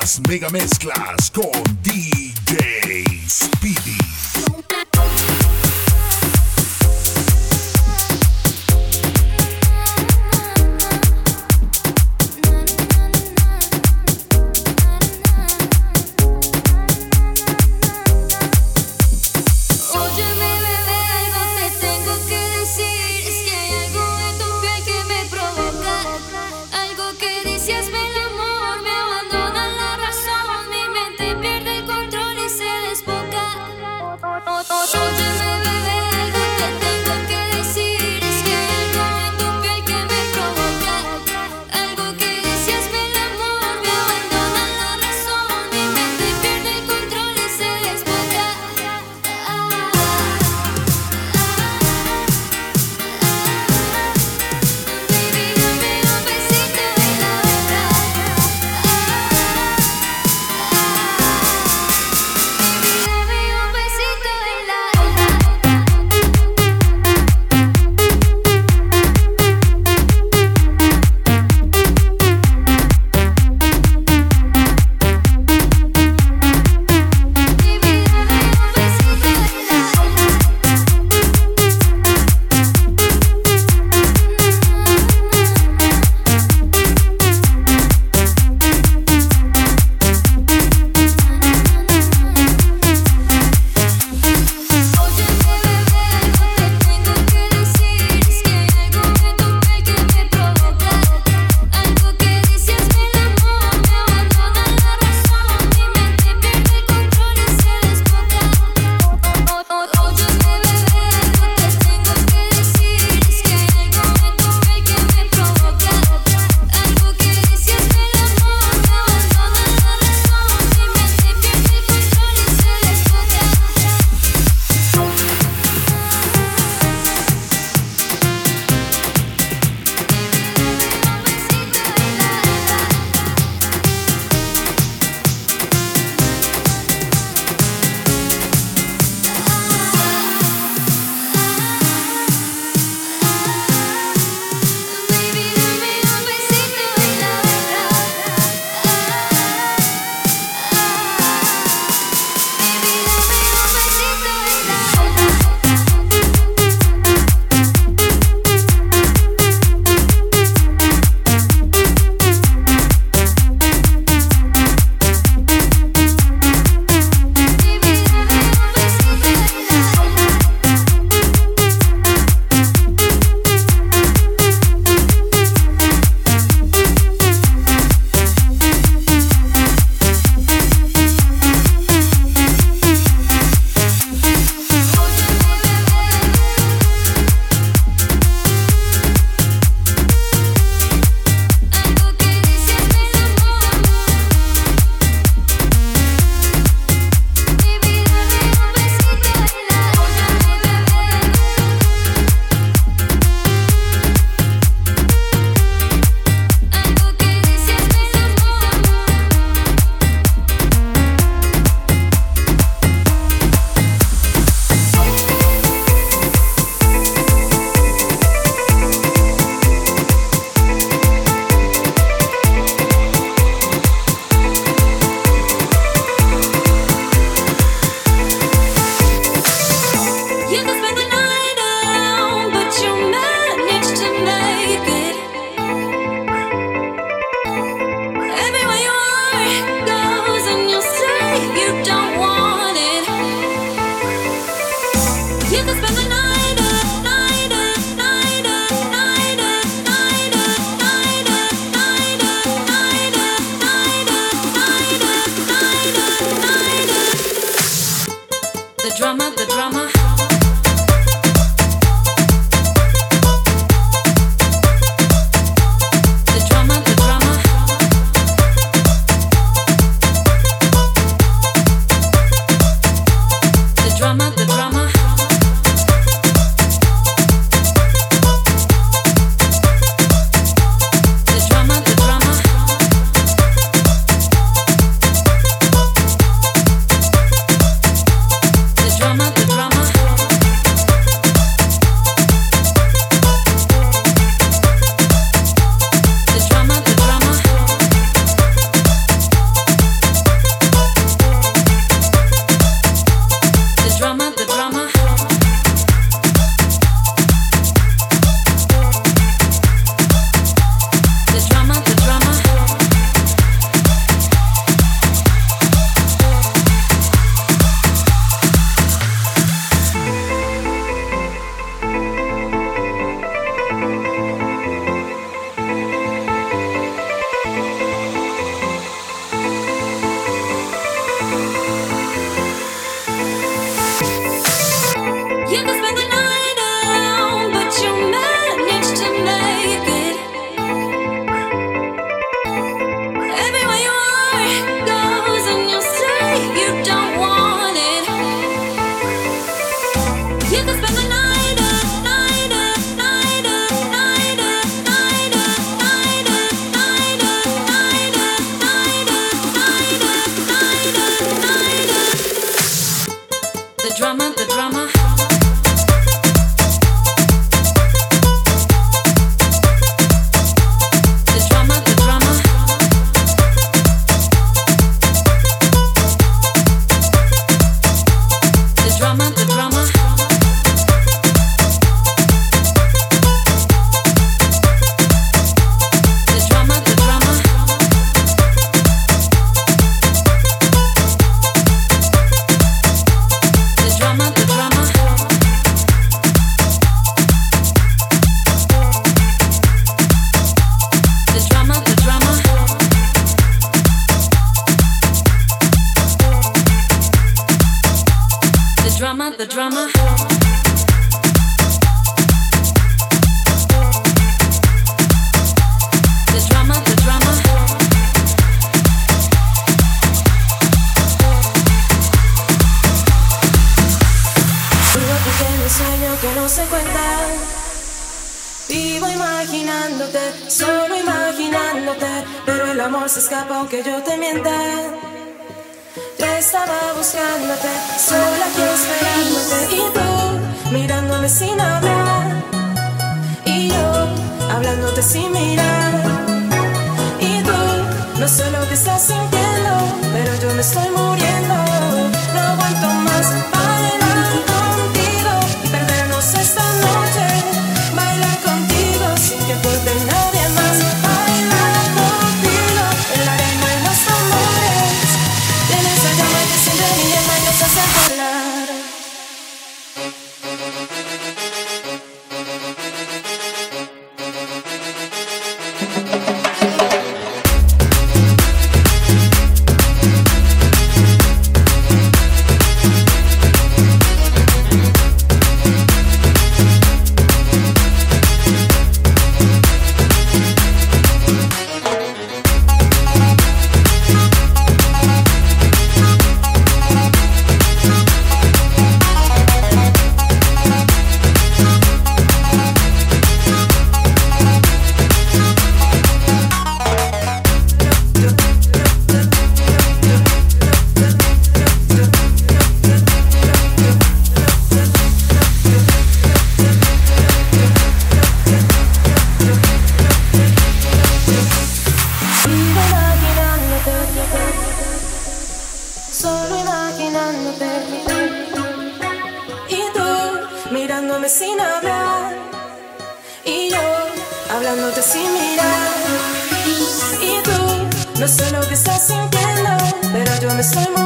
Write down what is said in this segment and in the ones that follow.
Las mega mezclas con DJ Speedy. solo imaginándote, pero el amor se escapa aunque yo te mienta. Te estaba buscándote, sola aquí esperándote y tú mirándome sin hablar y yo hablándote sin mirar y tú no sé lo que estás sintiendo, pero yo me estoy muriendo.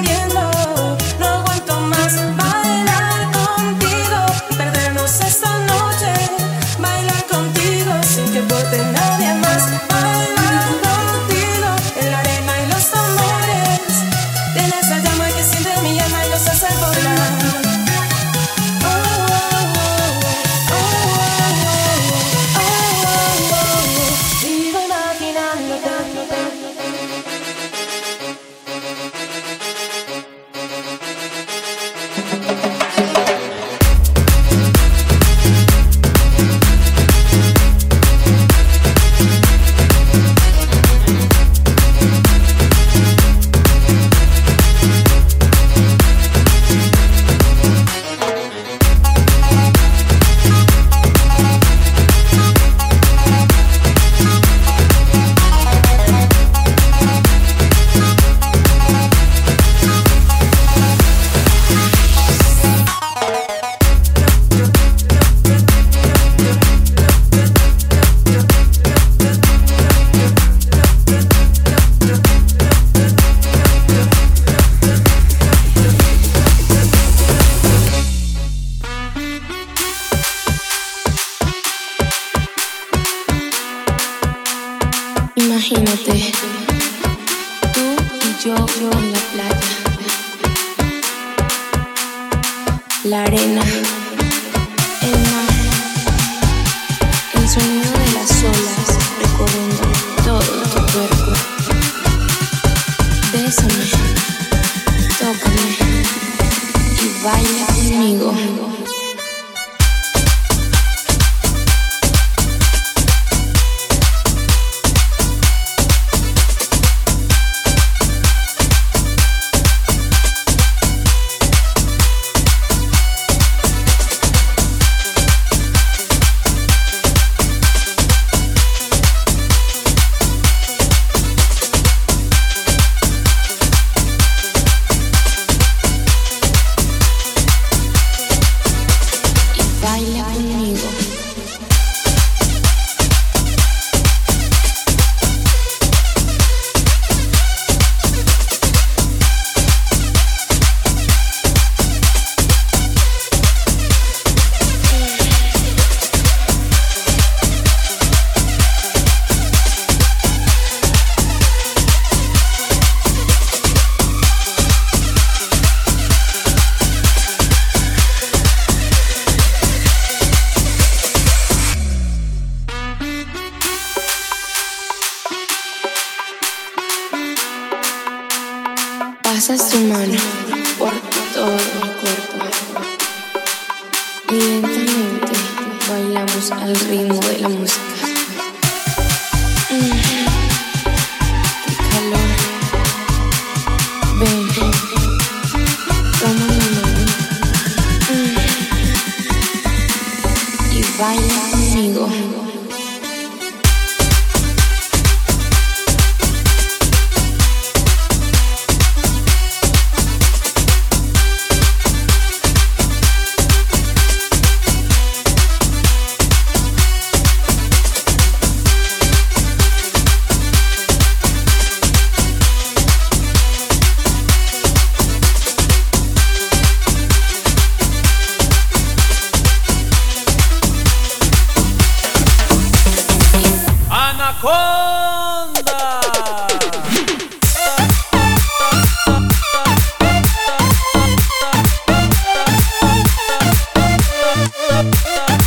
muriendo. Lentamente bailamos al ritmo de la música. stop.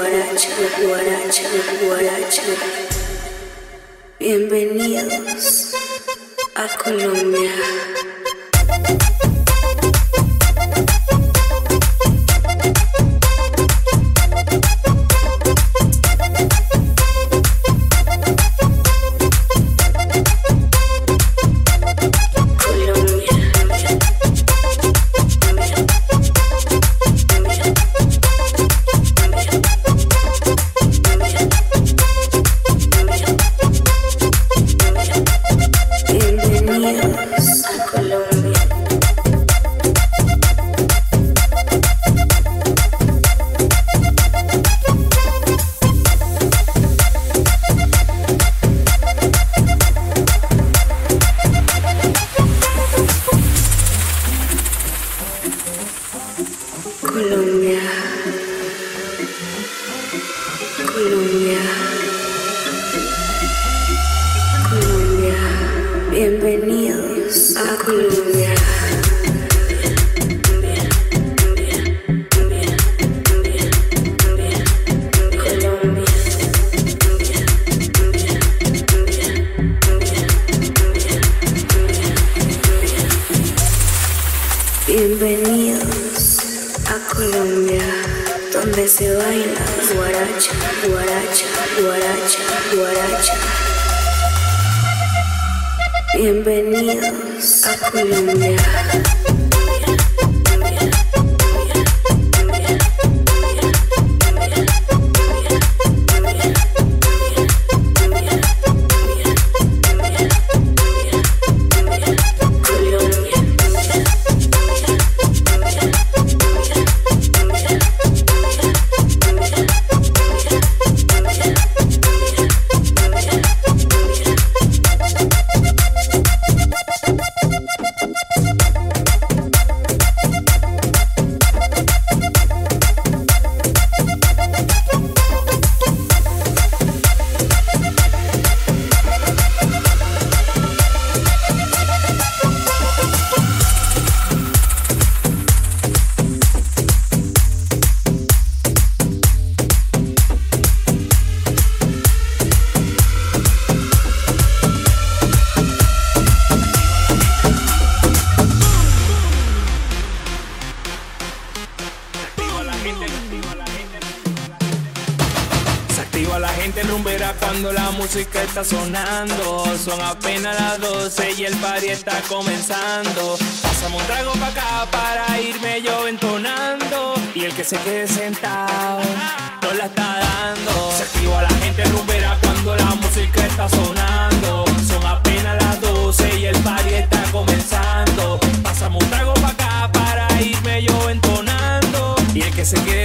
Guaracha, guaracha. Bienvenidos a Colombia. Hallelujah Thank you. Sonando. Son apenas las 12 y el party está comenzando. Pásame un trago pa' acá para irme yo entonando. Y el que se quede sentado no la está dando. Se activa la gente rumbera cuando la música está sonando. Son apenas las 12 y el party está comenzando. Pásame un trago pa' acá para irme yo entonando. Y el que se quede